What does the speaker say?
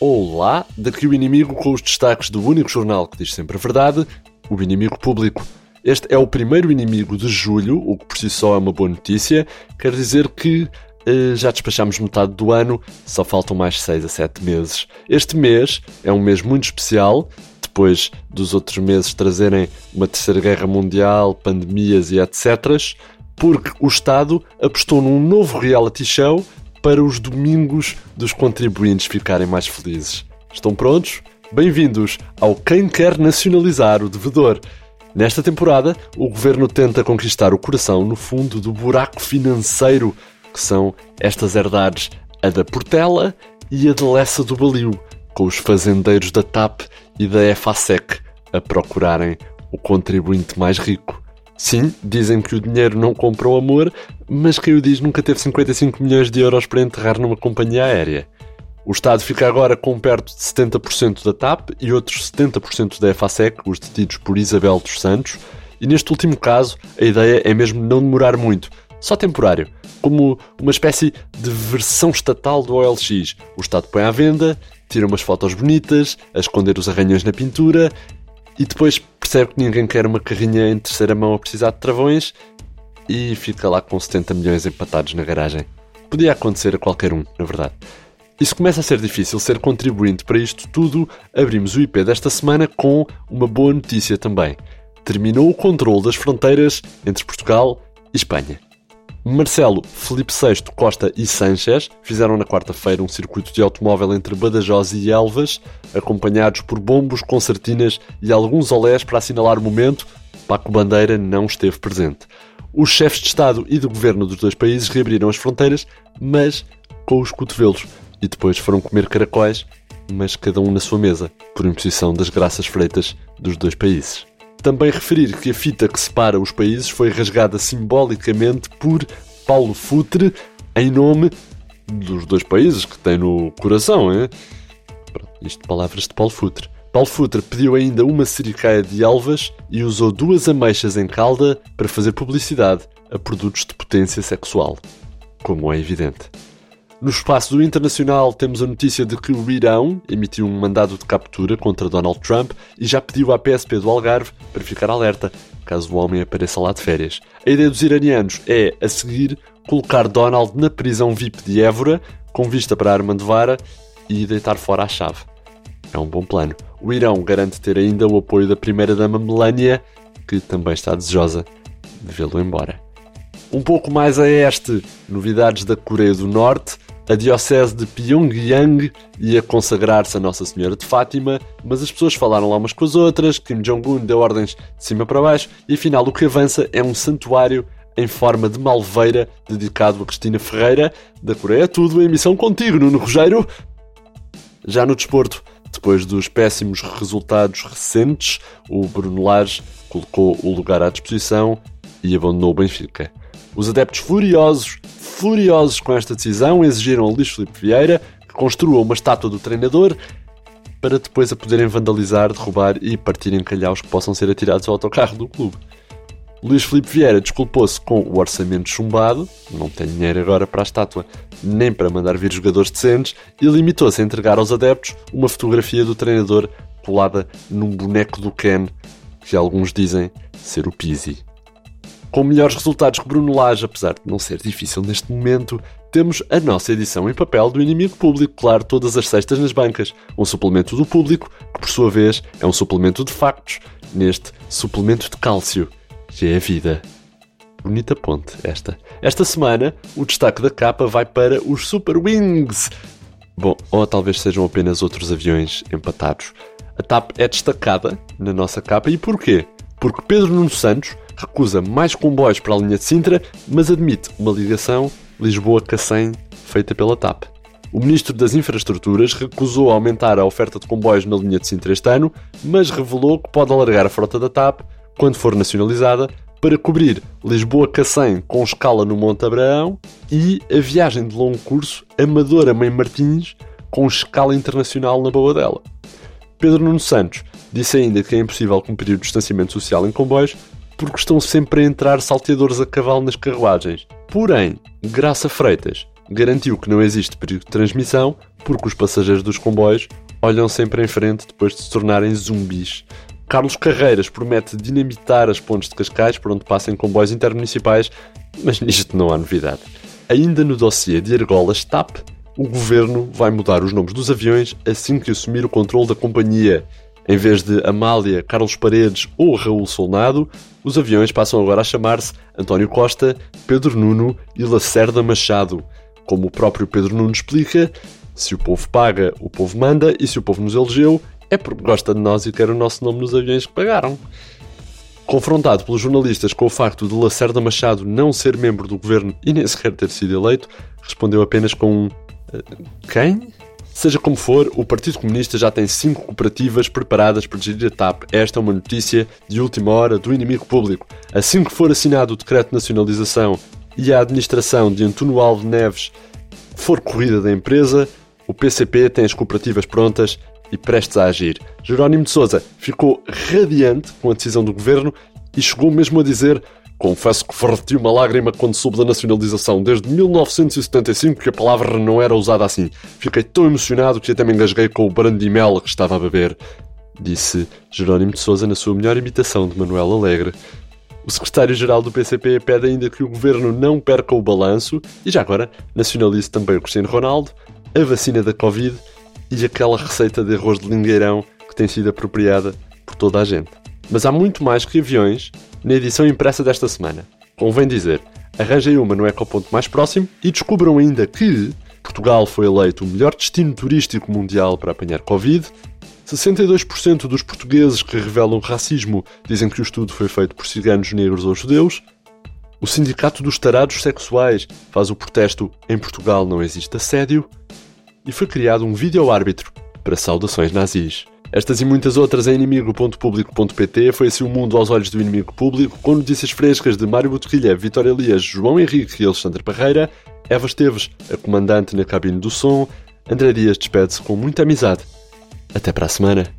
Olá, daqui o inimigo com os destaques do único jornal que diz sempre a verdade, o inimigo público. Este é o primeiro inimigo de julho, o que por si só é uma boa notícia. Quer dizer que eh, já despachamos metade do ano, só faltam mais 6 a 7 meses. Este mês é um mês muito especial, depois dos outros meses trazerem uma terceira guerra mundial, pandemias e etc., porque o Estado apostou num novo reality show para os domingos dos contribuintes ficarem mais felizes. Estão prontos? Bem-vindos ao Quem Quer Nacionalizar o Devedor. Nesta temporada, o governo tenta conquistar o coração no fundo do buraco financeiro que são estas herdades, a da Portela e a de Lessa do Balio, com os fazendeiros da TAP e da EFASEC a procurarem o contribuinte mais rico. Sim, dizem que o dinheiro não compra o amor, mas quem o diz nunca teve 55 milhões de euros para enterrar numa companhia aérea. O Estado fica agora com perto de 70% da TAP e outros 70% da EFASEC, os detidos por Isabel dos Santos, e neste último caso a ideia é mesmo não demorar muito, só temporário, como uma espécie de versão estatal do OLX. O Estado põe à venda, tira umas fotos bonitas, a esconder os arranhões na pintura e depois percebe que ninguém quer uma carrinha em terceira mão a precisar de travões e fica lá com 70 milhões empatados na garagem. Podia acontecer a qualquer um, na verdade. Isso começa a ser difícil ser contribuinte para isto tudo. Abrimos o IP desta semana com uma boa notícia também. Terminou o controle das fronteiras entre Portugal e Espanha. Marcelo, Felipe VI, Costa e Sanchez fizeram na quarta-feira um circuito de automóvel entre Badajoz e Elvas, acompanhados por bombos, concertinas e alguns olés para assinalar o momento. Paco Bandeira não esteve presente. Os chefes de Estado e de Governo dos dois países reabriram as fronteiras, mas com os cotovelos, e depois foram comer caracóis, mas cada um na sua mesa, por imposição das graças freitas dos dois países. Também referir que a fita que separa os países foi rasgada simbolicamente por Paulo Futre em nome dos dois países que tem no coração, hein? Isto palavras de Paulo Futre. Paulo Futre pediu ainda uma sericaia de alvas e usou duas ameixas em calda para fazer publicidade a produtos de potência sexual, como é evidente. No espaço do internacional temos a notícia de que o Irão emitiu um mandado de captura contra Donald Trump e já pediu à PSP do Algarve para ficar alerta caso o homem apareça lá de férias. A ideia dos iranianos é, a seguir, colocar Donald na prisão VIP de Évora, com vista para a arma de vara e deitar fora a chave. É um bom plano. O Irão garante ter ainda o apoio da primeira-dama Melania, que também está desejosa de vê-lo embora. Um pouco mais a este, novidades da Coreia do Norte. A Diocese de Pyongyang ia consagrar-se a Nossa Senhora de Fátima, mas as pessoas falaram lá umas com as outras, Kim Jong-un deu ordens de cima para baixo, e afinal o que avança é um santuário em forma de malveira dedicado a Cristina Ferreira, da Coreia Tudo, em missão contigo, Nuno Rogério. Já no desporto, depois dos péssimos resultados recentes, o Bruno Lage colocou o lugar à disposição e abandonou o Benfica. Os adeptos furiosos, furiosos com esta decisão, exigiram a Luís Filipe Vieira que construa uma estátua do treinador para depois a poderem vandalizar, derrubar e partir em calhaus que possam ser atirados ao autocarro do clube. Luís Filipe Vieira desculpou-se com o orçamento chumbado, não tem dinheiro agora para a estátua, nem para mandar vir jogadores decentes, e limitou-se a entregar aos adeptos uma fotografia do treinador colada num boneco do Ken, que alguns dizem ser o Pizzi. Com melhores resultados que Bruno Lage, apesar de não ser difícil neste momento, temos a nossa edição em papel do Inimigo Público, claro, todas as sextas nas bancas. Um suplemento do público, que por sua vez é um suplemento de factos, neste suplemento de cálcio, que é a vida. Bonita ponte esta. Esta semana, o destaque da capa vai para os Super Wings. Bom, ou talvez sejam apenas outros aviões empatados. A TAP é destacada na nossa capa e porquê? Porque Pedro Nuno Santos recusa mais comboios para a linha de Sintra, mas admite uma ligação Lisboa-Cacém feita pela TAP. O Ministro das Infraestruturas recusou aumentar a oferta de comboios na linha de Sintra este ano, mas revelou que pode alargar a frota da TAP, quando for nacionalizada, para cobrir Lisboa-Cacém com escala no Monte Abraão e a viagem de longo curso Amadora-Mãe Martins com escala internacional na Boa dela. Pedro Nuno Santos disse ainda que é impossível cumprir o distanciamento social em comboios porque estão sempre a entrar salteadores a cavalo nas carruagens. Porém, Graça Freitas garantiu que não existe perigo de transmissão porque os passageiros dos comboios olham sempre em frente depois de se tornarem zumbis. Carlos Carreiras promete dinamitar as pontes de Cascais por onde passem comboios intermunicipais, mas nisto não há novidade. Ainda no dossiê de argolas TAP, o governo vai mudar os nomes dos aviões assim que assumir o controle da companhia. Em vez de Amália, Carlos Paredes ou Raul Solnado, os aviões passam agora a chamar-se António Costa, Pedro Nuno e Lacerda Machado. Como o próprio Pedro Nuno explica, se o povo paga, o povo manda, e se o povo nos elegeu, é porque gosta de nós e quer o nosso nome nos aviões que pagaram. Confrontado pelos jornalistas com o facto de Lacerda Machado não ser membro do governo e nem sequer ter sido eleito, respondeu apenas com um. Eh, quem? Seja como for, o Partido Comunista já tem cinco cooperativas preparadas para gerir a TAP. Esta é uma notícia de última hora do inimigo público. Assim que for assinado o decreto de nacionalização e a administração de Antuno Alves Neves for corrida da empresa, o PCP tem as cooperativas prontas e prestes a agir. Jerónimo de Sousa ficou radiante com a decisão do governo e chegou mesmo a dizer Confesso que verti uma lágrima quando soube da nacionalização. Desde 1975 que a palavra não era usada assim. Fiquei tão emocionado que até me engasguei com o brandimel que estava a beber. Disse Jerónimo de Sousa na sua melhor imitação de Manuel Alegre. O secretário-geral do PCP pede ainda que o governo não perca o balanço e já agora nacionalize também o Cristiano Ronaldo, a vacina da Covid e aquela receita de arroz de lingueirão que tem sido apropriada por toda a gente. Mas há muito mais que aviões na edição impressa desta semana. Convém dizer, arranjem uma no ecoponto mais próximo e descubram ainda que Portugal foi eleito o melhor destino turístico mundial para apanhar Covid. 62% dos portugueses que revelam racismo dizem que o estudo foi feito por ciganos negros ou judeus. O Sindicato dos Tarados Sexuais faz o protesto Em Portugal não existe assédio. E foi criado um vídeo-árbitro para saudações nazis. Estas e muitas outras em inimigo.público.pt foi assim o mundo aos olhos do inimigo público, com notícias frescas de Mário Botequilha, Vitória Elias, João Henrique e Alexandre Parreira, Eva Esteves, a comandante na cabine do som, André Dias despede-se com muita amizade. Até para a semana.